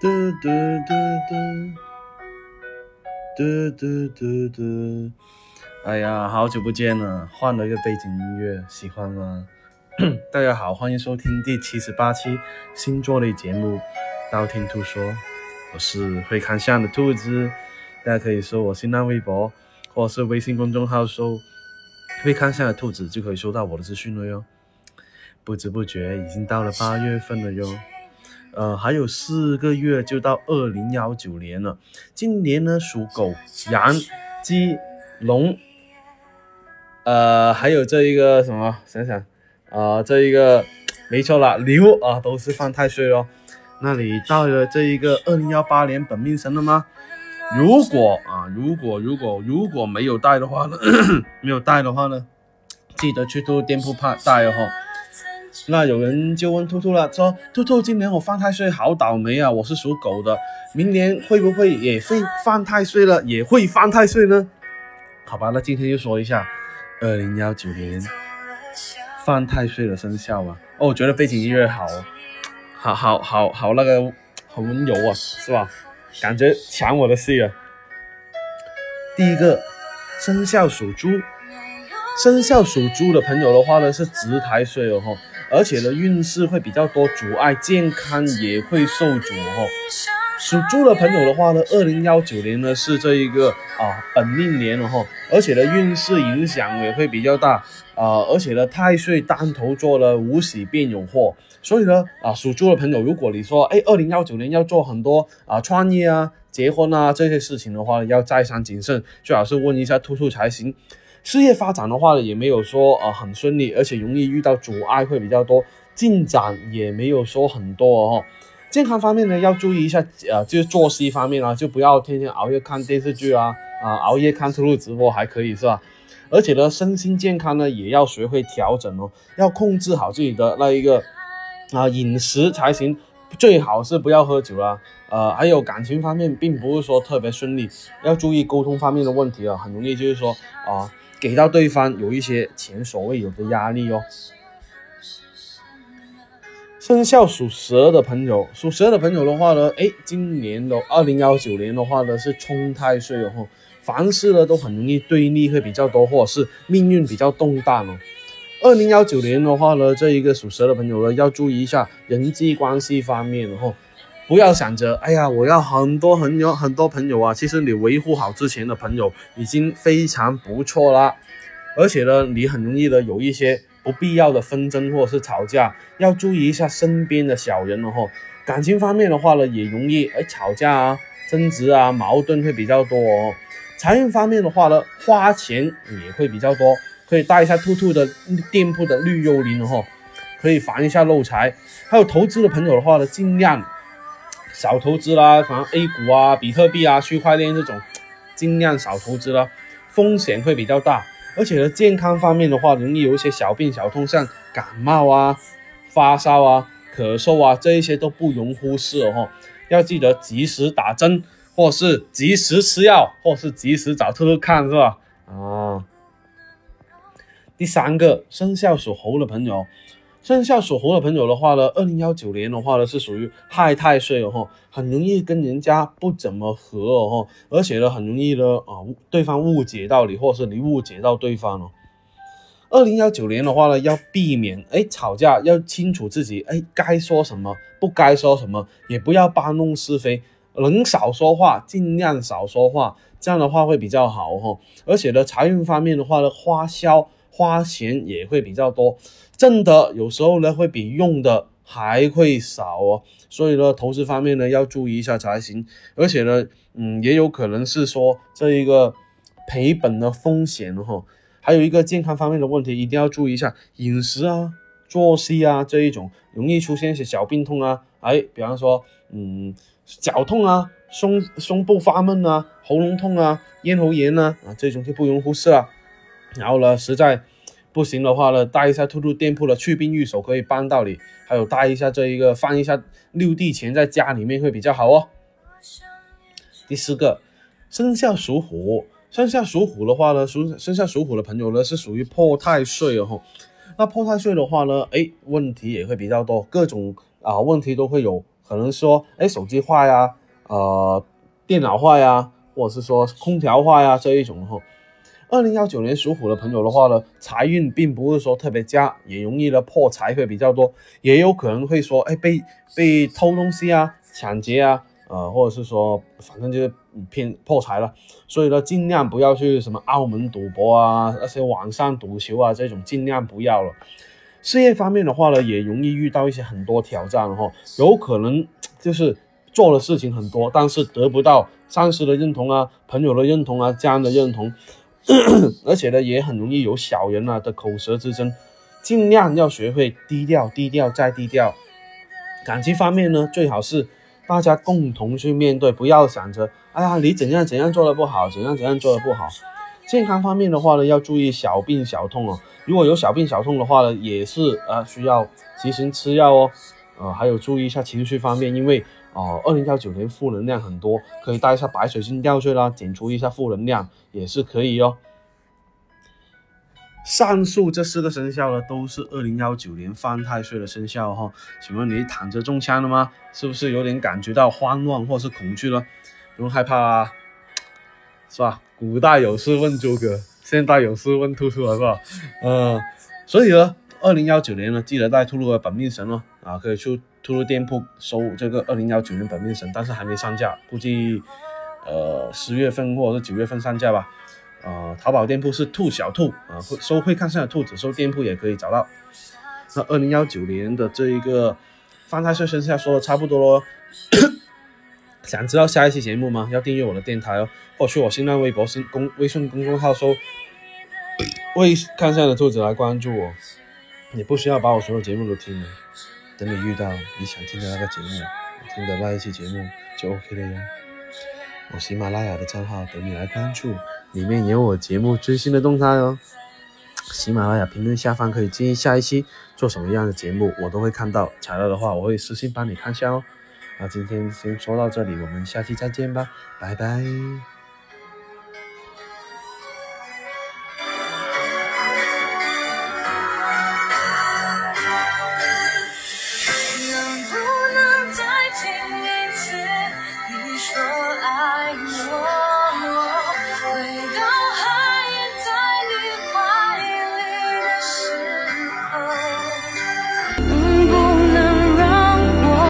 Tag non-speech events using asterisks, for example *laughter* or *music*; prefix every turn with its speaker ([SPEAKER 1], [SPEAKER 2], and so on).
[SPEAKER 1] 嘟嘟嘟嘟嘟嘟嘟嘟。哎呀，好久不见了，换了一个背景音乐，喜欢吗？*clears throat* 大家好，欢迎收听第七十八期星座类节目《道听途说》，我是会看相的兔子，大家可以搜我新浪微博或是微信公众号搜“会看相的兔子”，就可以收到我的资讯了哟。不知不觉已经到了八月份了哟。呃，还有四个月就到二零幺九年了。今年呢，属狗、羊、鸡、龙。呃，还有这一个什么？想想，啊，这一个没错啦，牛啊，都是犯太岁哦。那你到了这一个二零幺八年本命神了吗？如果啊，如果如果如果没有带的话呢，*coughs* 没有带的话呢，记得去兔店铺派带哦。那有人就问兔兔了，说兔兔今年我犯太岁，好倒霉啊！我是属狗的，明年会不会也会犯太岁了？也会犯太岁呢？好吧，那今天就说一下。二零幺九年犯太岁的生肖啊！哦，我觉得背景音乐好，好好好好那个很温柔啊，是吧？感觉抢我的戏啊！第一个生肖属猪，生肖属猪的朋友的话呢是值太岁哦，而且呢运势会比较多阻碍，健康也会受阻哦。属猪的朋友的话呢，二零幺九年呢是这一个啊本命年了哈，而且呢运势影响也会比较大啊，而且呢太岁当头坐了，无喜便有祸，所以呢啊属猪的朋友，如果你说哎二零幺九年要做很多啊创业啊、结婚啊这些事情的话，要再三谨慎，最好是问一下兔兔才行。事业发展的话呢，也没有说啊很顺利，而且容易遇到阻碍会比较多，进展也没有说很多哦。健康方面呢，要注意一下，呃，就是作息方面啊，就不要天天熬夜看电视剧啊，啊，熬夜看兔兔直播还可以是吧？而且呢，身心健康呢也要学会调整哦，要控制好自己的那一个啊饮食才行，最好是不要喝酒啦。呃，还有感情方面，并不是说特别顺利，要注意沟通方面的问题啊，很容易就是说啊，给到对方有一些前所未有的压力哦。生肖属蛇的朋友，属蛇的朋友的话呢，哎，今年的二零幺九年的话呢是冲太岁哦，凡事呢都很容易对立会比较多，或者是命运比较动荡哦。二零幺九年的话呢，这一个属蛇的朋友呢要注意一下人际关系方面哦，不要想着哎呀我要很多很有很多朋友啊，其实你维护好之前的朋友已经非常不错啦，而且呢你很容易的有一些。不必要的纷争或者是吵架，要注意一下身边的小人哦。感情方面的话呢，也容易哎吵架啊、争执啊、矛盾会比较多哦。财运方面的话呢，花钱也会比较多，可以带一下兔兔的店铺的绿幽灵哦，可以防一下漏财。还有投资的朋友的话呢，尽量少投资啦，反正 A 股啊、比特币啊、区块链这种，*tsk* 尽量少投资啦，风险会比较大。而且呢，健康方面的话，容易有一些小病小痛，像感冒啊、发烧啊、咳嗽啊，这一些都不容忽视哦。要记得及时打针，或是及时吃药，或是及时找特看，是吧？啊。第三个，生肖属猴的朋友。生肖属猴的朋友的话呢，二零幺九年的话呢是属于害太岁哦，很容易跟人家不怎么合哦，而且呢很容易呢啊对方误解到你，或者是你误解到对方哦。二零幺九年的话呢，要避免哎吵架，要清楚自己哎该说什么，不该说什么，也不要搬弄是非，能少说话尽量少说话，这样的话会比较好哦。而且呢财运方面的话呢，花销。花钱也会比较多，挣的有时候呢会比用的还会少哦，所以呢投资方面呢要注意一下才行，而且呢，嗯，也有可能是说这一个赔本的风险哈，还有一个健康方面的问题一定要注意一下，饮食啊、作息啊这一种容易出现一些小病痛啊，哎，比方说，嗯，脚痛啊、胸胸部发闷啊、喉咙痛啊、咽喉炎啊，啊这种就不容忽视了。然后呢，实在不行的话呢，带一下兔兔店铺的去病玉手可以帮到你，还有带一下这一个放一下六地钱在家里面会比较好哦。第四个，生肖属虎，生肖属虎的话呢，属生肖属虎的朋友呢是属于破太岁哦。那破太岁的话呢，哎，问题也会比较多，各种啊问题都会有可能说，哎，手机坏呀，呃，电脑坏呀，或者是说空调坏呀这一种哈。二零幺九年属虎的朋友的话呢，财运并不是说特别佳，也容易呢破财会比较多，也有可能会说，哎，被被偷东西啊，抢劫啊，呃，或者是说，反正就是偏破财了。所以呢，尽量不要去什么澳门赌博啊，那些网上赌球啊这种，尽量不要了。事业方面的话呢，也容易遇到一些很多挑战哈，有可能就是做的事情很多，但是得不到上司的认同啊，朋友的认同啊，家人的认同。*coughs* 而且呢，也很容易有小人啊的口舌之争，尽量要学会低调，低调再低调。感情方面呢，最好是大家共同去面对，不要想着，哎呀，你怎样怎样做的不好，怎样怎样做的不好。健康方面的话呢，要注意小病小痛哦。如果有小病小痛的话呢，也是呃需要及时吃药哦。呃，还有注意一下情绪方面，因为哦，二零幺九年负能量很多，可以带一下白水晶吊坠啦，减除一下负能量也是可以哦。上述这四个生肖呢，都是二零幺九年犯太岁的生肖哈。请问你躺着中枪了吗？是不是有点感觉到慌乱或是恐惧了？不用害怕啊，是吧？古代有事问诸葛，现代有事问兔兔，是吧？嗯，所以呢。二零幺九年呢，记得带兔兔的本命神哦，啊，可以去兔兔店铺搜这个二零幺九年本命神，但是还没上架，估计呃十月份或者是九月份上架吧。呃，淘宝店铺是兔小兔啊，搜会看上的兔子，搜店铺也可以找到。那二零幺九年的这一个犯太岁生肖说的差不多喽，*coughs* 想知道下一期节目吗？要订阅我的电台哦，或去我新浪微博、新公微信公众号搜“ *coughs* 会看上的兔子”来关注我。你不需要把我所有节目都听了，等你遇到你想听的那个节目，听的那一期节目就 OK 了呀。我喜马拉雅的账号等你来关注，里面有我节目最新的动态哦。喜马拉雅评论下方可以建议下一期做什么样的节目，我都会看到。材料的话，我会私信帮你看下哦。那今天先说到这里，我们下期再见吧，拜拜。